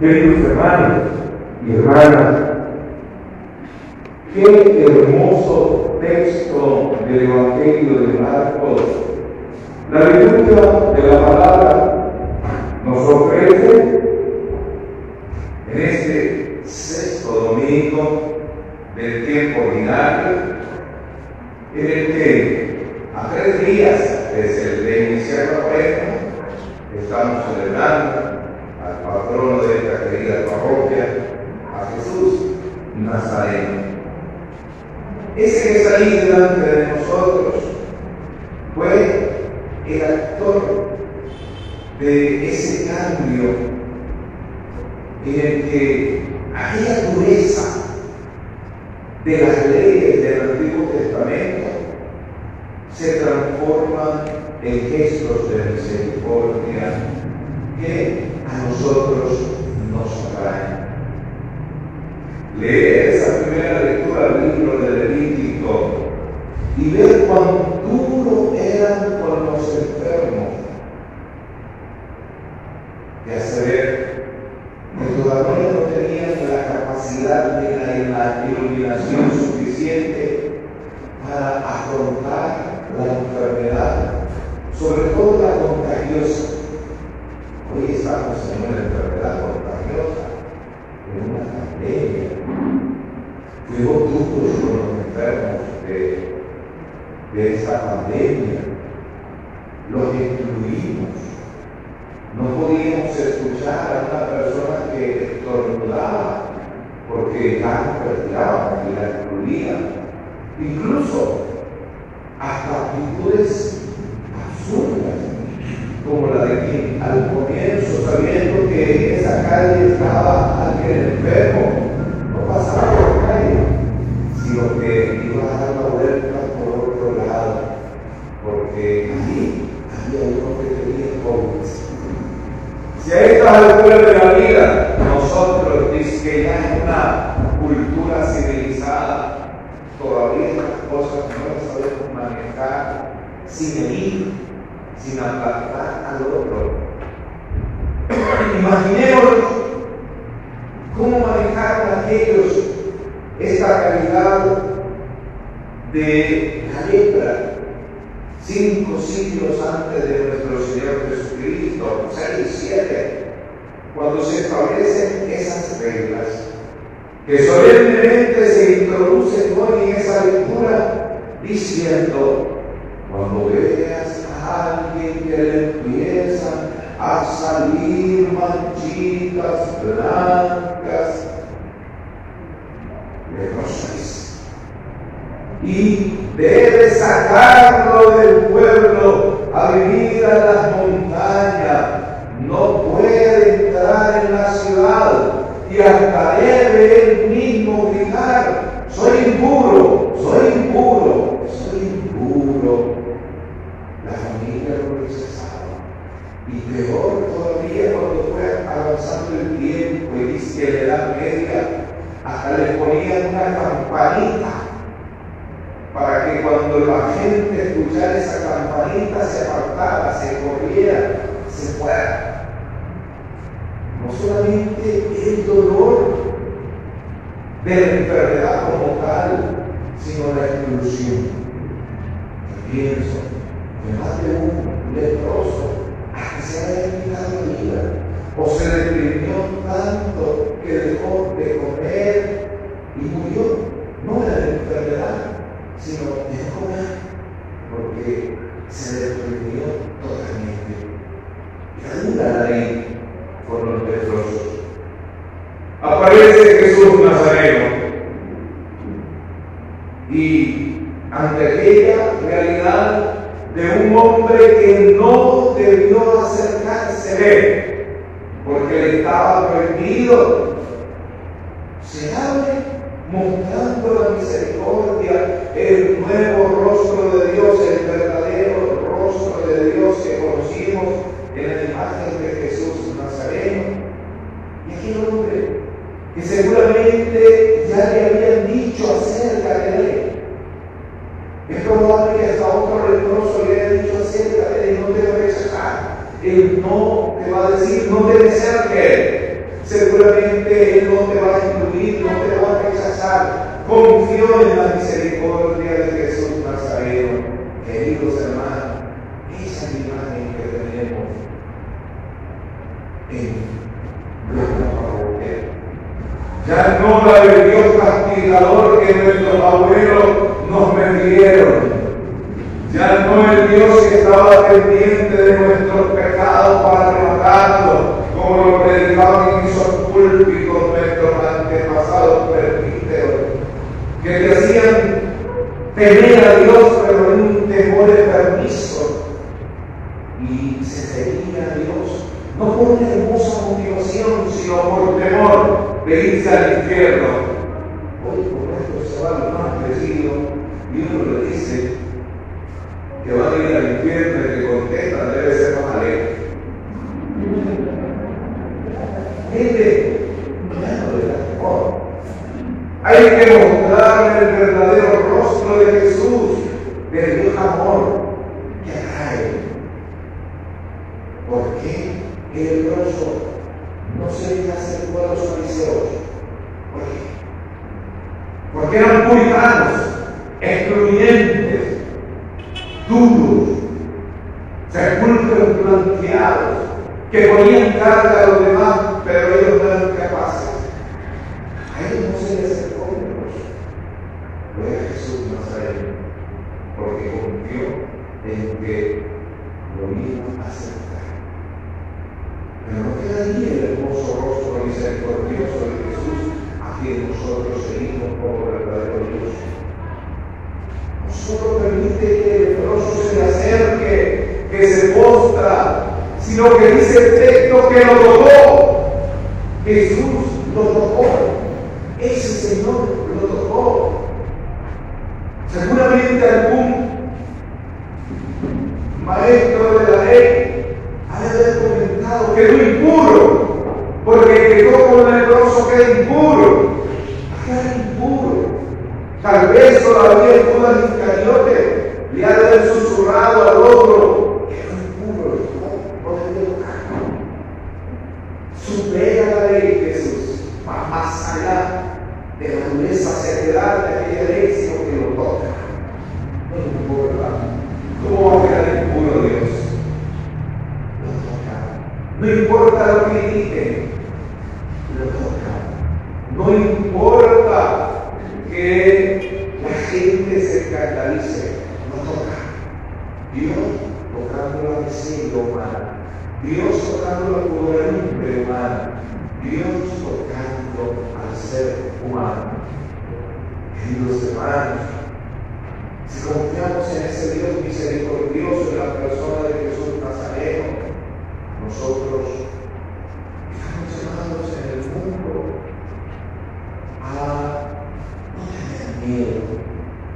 Queridos hermanos y hermanas, qué hermoso texto del Evangelio de Marcos. La lectura de la palabra nos ofrece en este sexto domingo del tiempo ordinario, en el que a tres días desde de iniciar la estamos celebrando patrono de esta querida parroquia, a Jesús Nazareno. Ese que está ahí delante de nosotros fue el actor de ese cambio en el que aquella dureza de las leyes del Antiguo Testamento se transforma en gestos de misericordia que nosotros nos atraen. Leer esa primera lectura del libro de Levítico y ver cuán duro eran con los enfermos, de hacer que todavía no tenían la capacidad de la iluminación suficiente para afrontar la enfermedad, sobre todo la contagiosa. Hoy estamos en una enfermedad contagiosa, en una pandemia. Fuimos duros con los enfermos de, de esta pandemia. Los excluimos. No podíamos escuchar a una persona que estornudaba porque ya no respiraban y la excluían. Incluso hasta actitudes absurdas, como la de que al comienzo, sabiendo que en esa calle estaba alguien enfermo, no pasaba por la calle, sino que iba a dar la vuelta por otro lado, porque allí había uno que tenía COVID. Si a estas alturas de la vida nosotros dice que ya en una cultura civilizada todavía las cosas no las sabemos manejar sin herir, sin aplastar al otro. Imaginemos cómo manejaron aquellos esta calidad de cinco siglos antes de nuestro Señor Jesucristo, seis, siete, cuando se establecen esas reglas que solemnemente se introducen hoy en esa lectura diciendo, cuando veas a alguien que le empiezan a salir manchitas blancas, le y debes sacarlo del pueblo a vivir a las montañas. No puede entrar en la ciudad y hasta debe él mismo gritar, soy impuro, soy impuro, soy impuro. La familia lo rechazaba. Y peor todavía cuando fue avanzando el tiempo y dice la edad media hasta le ponían una campanita que cuando la gente escuchara esa campanita se apartara, se corriera, se fuera. No solamente el dolor de la enfermedad como tal, sino la exclusión. Pienso más de un leproso hasta se haya quitado la vida o se deprimió tanto que dejó de comer y murió, no de la enfermedad, sino de comer, porque se deprimió totalmente. Y dura la ley con los leprosos. Aparece Jesús Nazareno y ante aquella realidad de un hombre que no debió acercarse a él, porque le estaba prohibido, se abre mostrando la misericordia, el nuevo rostro de Dios, el verdadero rostro de Dios que conocimos en la imagen de Jesús Nazareno. Y aquel hombre que seguramente ya le habían dicho acerca de él. Es probable que hasta otro leproso le haya dicho acerca de él, no te va a rechazar. Él no te va a decir, no debe ser que Seguramente Él no te va a incluir, no te va a rechazar. Confió en la misericordia de Jesús Nazareno. Queridos hermanos, esa imagen que tenemos en nuestra parroquia. Ya no la de Dios castigador que nuestros abuelos nos vendieron. Ya no el Dios que estaba pendiente de nuestros pecados para rematarlos como lo predicaban en esos púlpitos nuestros antepasados permiteros, que te hacían temer a Dios, pero en un temor permiso y se seguía a Dios, no por una hermosa motivación, sino por temor de irse al infierno. Hoy por esto se va lo más crecido y uno le dice que va a ir al infierno y que contesta debe ser más alegre. Gente, Hay que mostrar el verdadero rostro de Jesús, del Dios amor que atrae. ¿Por qué el leproso no se deja hacer por los fariseos? ¿Por qué? Porque eran puritanos, excluyentes, duros, sepulcros blanqueados que ponían carga a los demás, pero ellos no eran capaces. A ellos no se les acercó Fue porque confió en que lo iba a aceptar. Pero no queda ahí el hermoso rostro misericordioso de Jesús, a quien nosotros seguimos como verdadero Dios. No solo permite que el leproso se le acerque, que se postra, sino que dice el texto que lo tocó. Jesús lo tocó. Ese Señor lo tocó. Seguramente algún maestro de la ley ha de comentado que lo impuro, porque el que toca el leproso queda impuro. Queda impuro. Tal vez todavía Judas Iscariote le ha de haber susurrado al otro supera la ley de Jesús, va más allá de la dureza secular de aquella ley, sino que lo toca. No importa cómo va a quedar impuro Dios. Lo toca. No importa lo que digan, lo toca. No importa que la gente se escandalice, lo toca. Dios tocando humana Dios tocando la podredumbre humana, Dios tocando al ser humano. Queridos hermanos, si confiamos en ese Dios misericordioso en la persona de Jesús Nazareno, nosotros estamos llamados en el mundo a no tener miedo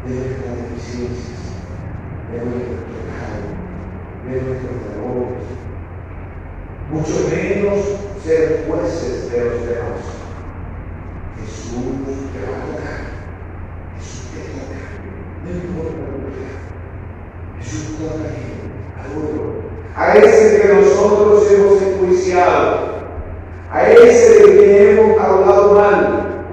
de nuestras deficiencias, de nuestro pecado, de nuestros errores mucho menos ser jueces de los demás. Jesús te va a tocar. Jesús te toca. No importa lo que A ese que nosotros hemos enjuiciado. A ese de quien hemos hablado mal.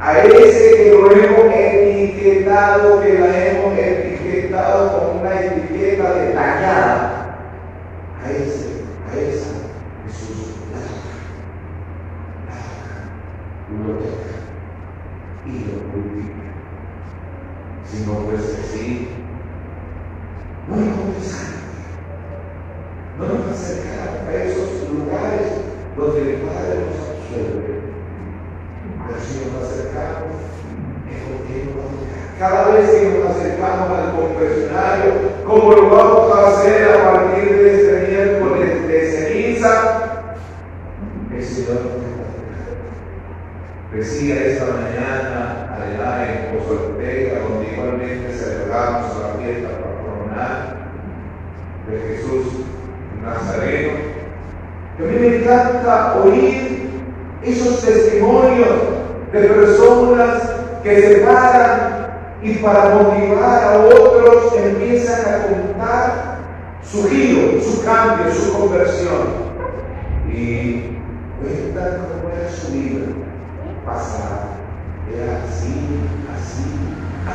A ese que lo hemos etiquetado, que la hemos etiquetado con una etiqueta detallada. A ese, a esa lo toca y lo purifica. Si no fuese así, no nos confesamos, no nos acercamos a esos lugares donde el Padre nos absuelve. Pero si nos acercamos, es porque nos va a tocar. Cada vez que nos acercamos al confesionario, como lo vamos a hacer a partir de este miércoles de ceniza, el Señor Decía esta mañana allá en Pozo Ortega, donde igualmente celebramos la fiesta patronal de Jesús Nazareno, que a mí me encanta oír esos testimonios de personas que se paran y para motivar a otros empiezan a contar su giro, su cambio, su conversión. Y cuentan cómo era su vida pasada. Era así, así,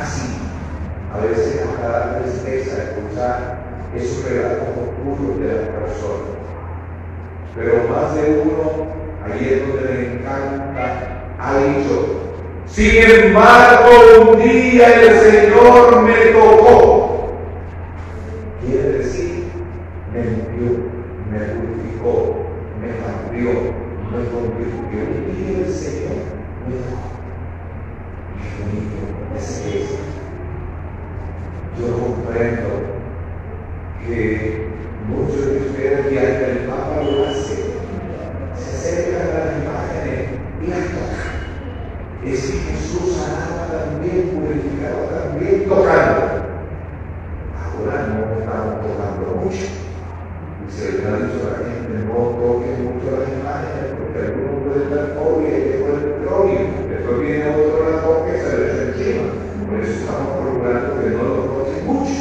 así. A veces hasta da tristeza escuchar esos relatos oscuros de las personas. Pero más de uno, ahí es donde me encanta, ha dicho, sin embargo, un día el Señor me tocó. Quiere decir, me limpió, me purificó, me cambió, me convirtió. Un día el Señor me tocó. Qué bonito es eso. Yo comprendo que muchos de ustedes, y hasta el Papa lo hace, se acercan a las imágenes y las tocan es que Jesús sanaba también, purificaba también, tocando. Ahora no estamos tocando mucho. Y se le ha dicho a la gente, no toquen mucho las imágenes, porque algunos pueden dar fobia y después el odio. Después viene otro la toque y se les encima. Por eso estamos procurando que no lo toquen mucho.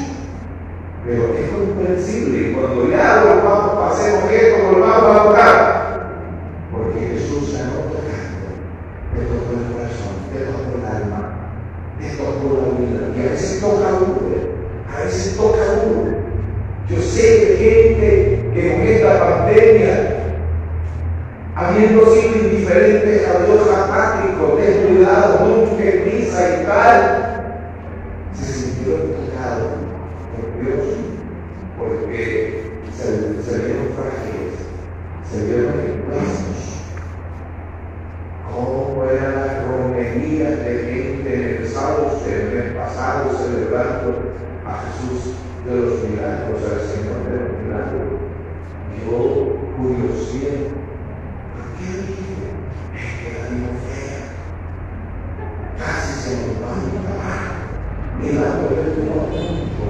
Pero es comprensible. Y cuando ya volvamos, pasemos esto, volvamos a tocar. Porque Jesús sanó tocando. Te tocó el corazón, te tocó el alma, Y a veces toca uno, a veces toca uno. Yo sé que gente que con esta pandemia, habiendo sido indiferentes a Dios apáticos, descuidados, nunca en misa y tal, se sintieron tocados por Dios, porque se, se vieron frágiles, se vieron expuestos cómo eran las romerías de gente en el sábado, el mes pasado, celebrando a Jesús de los milagros, al Señor de los milagros. Yo curiosidad, ¿por qué dije? Es que la digo fea. Casi se nos va a acabar. Mirando el punto.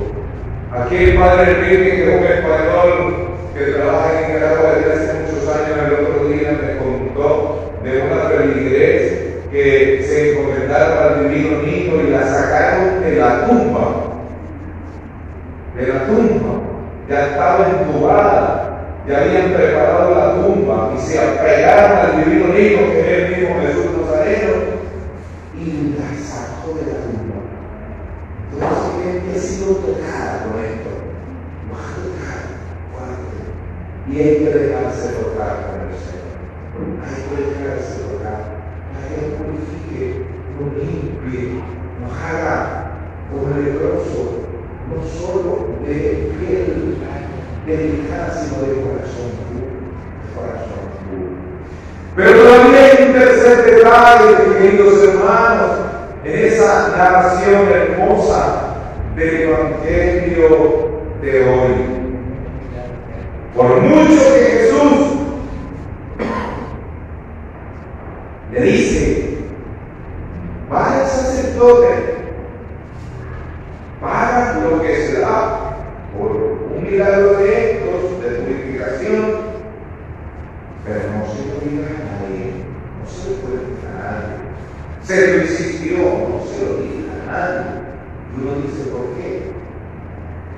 Aquí el padre Enrique, que es un español que trabaja en Nicaragua desde hace muchos años, el otro día me contó de una feligres que se encomendaron al divino niño y la sacaron de la tumba. De la tumba. Ya estaba entubada. Ya habían preparado la tumba y se apegaron al divino niño, que es el mismo Jesús Nazareno, y la sacó de la tumba. Gente ha sido tocada con esto. Lo ha tocado. Y hay que dejarse tocar con el Señor. Hay que dejarse tocar. Para que nos purifique, nos limpie, nos haga como leproso, no solo de piel delicada, sino de corazón puro. De corazón puro. Pero también hay un tercer detalle, queridos hermanos, en esa narración del Evangelio de hoy. Por mucho que Jesús le dice, vaya al sacerdote, paga lo que se da por un milagro de estos, de purificación, pero no se lo diga a nadie, no se lo puede decir a nadie. Se lo insistió, no se lo diga a nadie. Y uno dice, ¿por qué?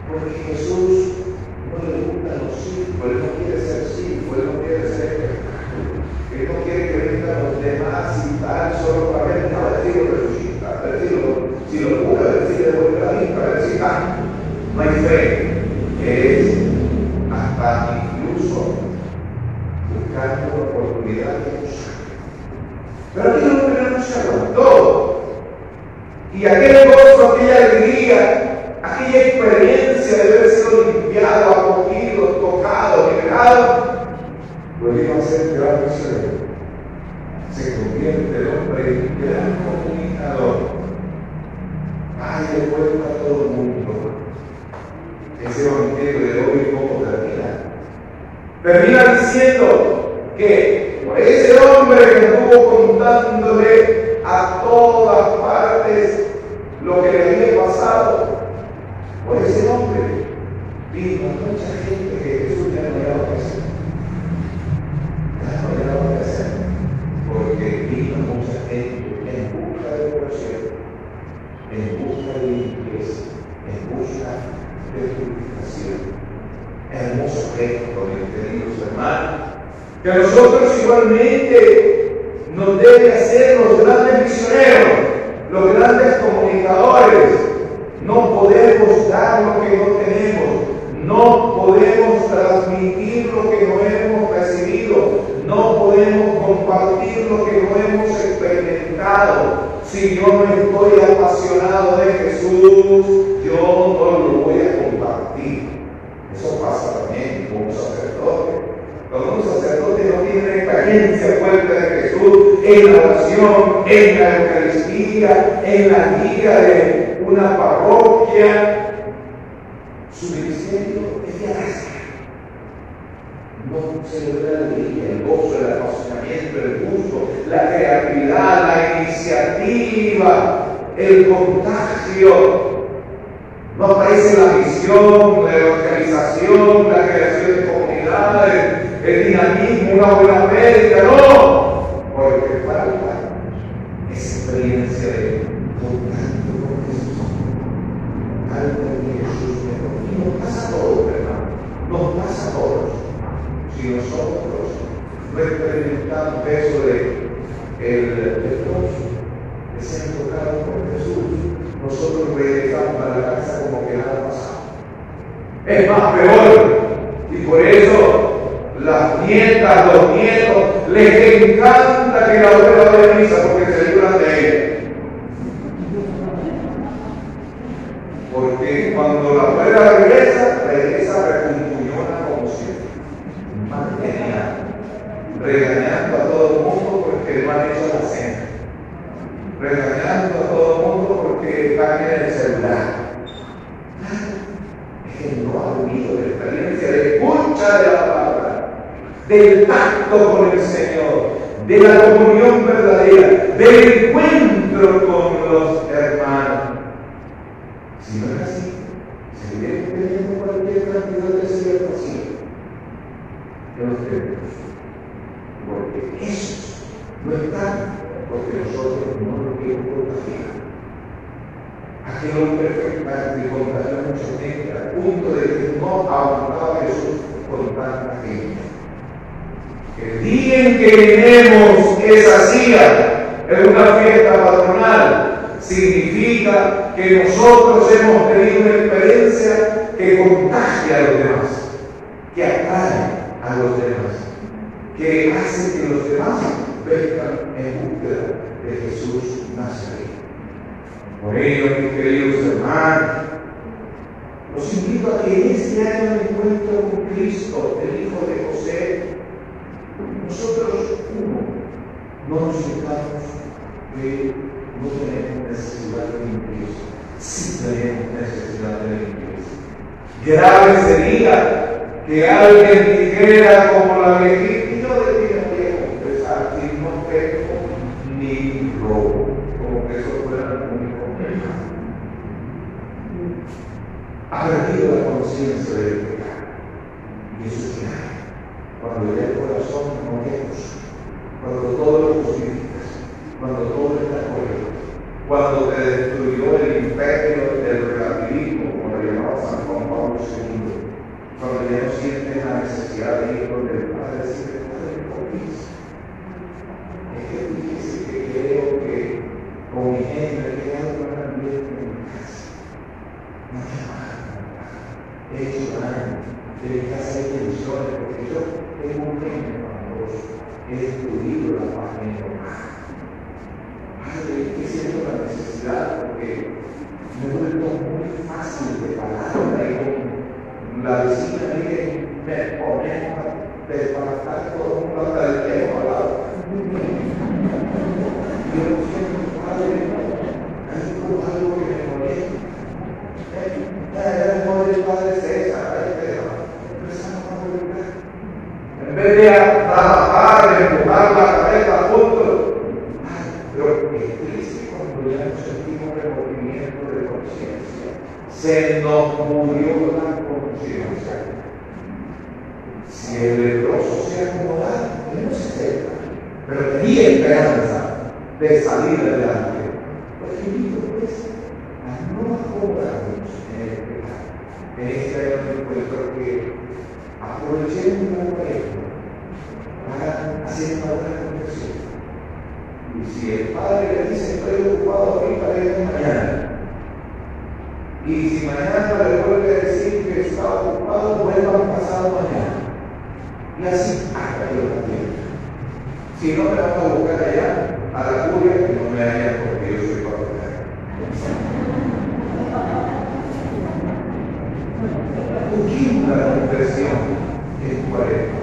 Porque Jesús no le gustan los circos, él no quiere ser circo, él no quiere ser espectáculo, él no quiere que vengan los demás y tal, solo para ver, a ver si lo resucita, a ver si lo, si lo cura, a ver si le vuelve la vista, a ver si tal. No hay fe, es hasta incluso buscando oportunidad de usar. Pero aquí el hombre no se aguantó. Y aquel gozo, aquella alegría, aquella experiencia de haber sido limpiado, acogido, tocado, liberado, lo iba a hacer gran miserable. Se convierte el hombre en gran comunicador. Ay, le cuenta a todo el mundo. Ese evangelio de hoy, ¿cómo termina? Termina diciendo que por ese hombre que estuvo contándole a todas partes lo que le había pasado, por ese hombre vino mucha gente que Jesús ya no era que hacer. Ya no que. Porque vino mucha gente en busca de oración, en busca de limpieza, en busca de purificación. Hermoso gesto, mis queridos hermanos, Que a nosotros igualmente nos debe hacer los grandes los grandes comunicadores. No podemos dar lo que no tenemos. No podemos transmitir lo que no hemos recibido. No podemos compartir lo que no hemos experimentado. Si yo no estoy apasionado de Jesús, yo no lo voy a compartir. Eso pasa también con un sacerdote. Cuando un sacerdote no tiene experiencia fuerte de Jesús en la oración, en la Eucaristía, en la guía de una parroquia, su ministerio es de arrastre. No se le da la alegría, el gozo, el apasionamiento, el gusto, la creatividad, la iniciativa, el contagio. No aparece la visión, la organización, la creación de comunidades, el dinamismo, una buena médica, no, porque falta esa experiencia de contacto con Jesús. Falta que Jesús me nos pasa a todos, hermano, nos pasa a todos. Si nosotros no experimentamos eso de el leproso, de ser tocado por Jesús, nosotros regresamos a la casa como que nada pasado. Es más peor. Y por eso las nietas, los nietos, les encanta que la abuela vaya a misa porque se ayudan de ella. Porque cuando la abuela regresa, regresa refunfuñona como siempre. Más regañando a todo el mundo porque no han hecho la cena. Regañando a todo el mundo porque están en el celular. Es que no ha vivido la experiencia de escucha de la palabra del pacto con el Señor, de la comunión verdadera, del encuentro con los hermanos. Si no es así, seguiremos teniendo cualquier cantidad de ciertos así Porque eso no está porque nosotros no lo queremos contagiar. Aquel hombre de contagiar mucha gente al punto de que no aguantaba Jesús con tanta gente. El día en que tenemos esa silla en una fiesta patronal significa que nosotros hemos tenido una experiencia que contagia a los demás, que atrae a los demás, que hace que los demás vengan en búsqueda de Jesús Nazaret. Por ello, mis queridos hermanos, los invito a que este año de encuentro con Cristo, el Hijo de José, nosotros, uno, no nos sintamos que no tenemos necesidad de limpieza. Sí tenemos necesidad de limpieza. Grave sería que alguien dijera como la viejita, yo de ti no voy a confesar, si no tengo ni robo, como que eso fuera el único Ha perdido la conciencia del pecado. Y eso es cuando ya el corazón no lejos, cuando todo lo justificas, cuando todo está correcto, cuando te destruyó el imperio del relativismo, como lo llamaba San Juan Pablo II, cuando ya no sientes la necesidad de ir con el Padre, decirle, Padre, ¿por Es que que creo que con mi gente he quedado para ambiente en mi casa. No me he hecho daño, de casa hay tensiones, porque yo tengo un reino amoroso, he destruido la paz en el. Padre, que siento la necesidad porque me vuelvo muy fácil de palabra y con la vecina mire, me ponemos a desbaratar todo el mundo hasta el tiempo al lado. Yo lo siento, Padre, hay algo que me molesta. Eh, el Padre César, en vez de trabajar, de empujar la cabeza juntos. Pero es triste cuando ya no sentimos remordimiento de conciencia. Se nos murió la conciencia. Si el leproso se acomodara, él no se acerca, pero tenía esperanza de salir adelante. Pues invito pues a no acomodarnos en el pecado. En este encuentro que aprovechemos la para una buena. Y si el padre le dice, estoy ocupado ahorita, de mañana. Y si mañana le vuelve a decir que está ocupado, vuelva pasado mañana. Y así hasta que lo tiempo. Si no me van a buscar allá, a la curia, que no me hayan porque yo soy parroquiano. Conversión en cuaresma.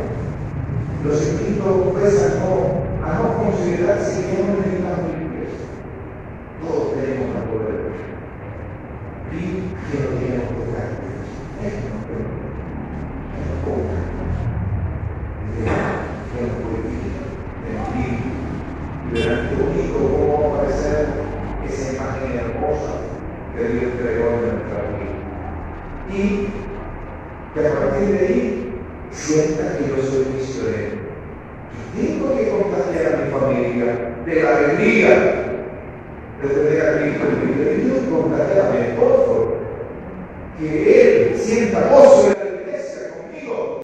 Los espíritus pesan no, a no considerar si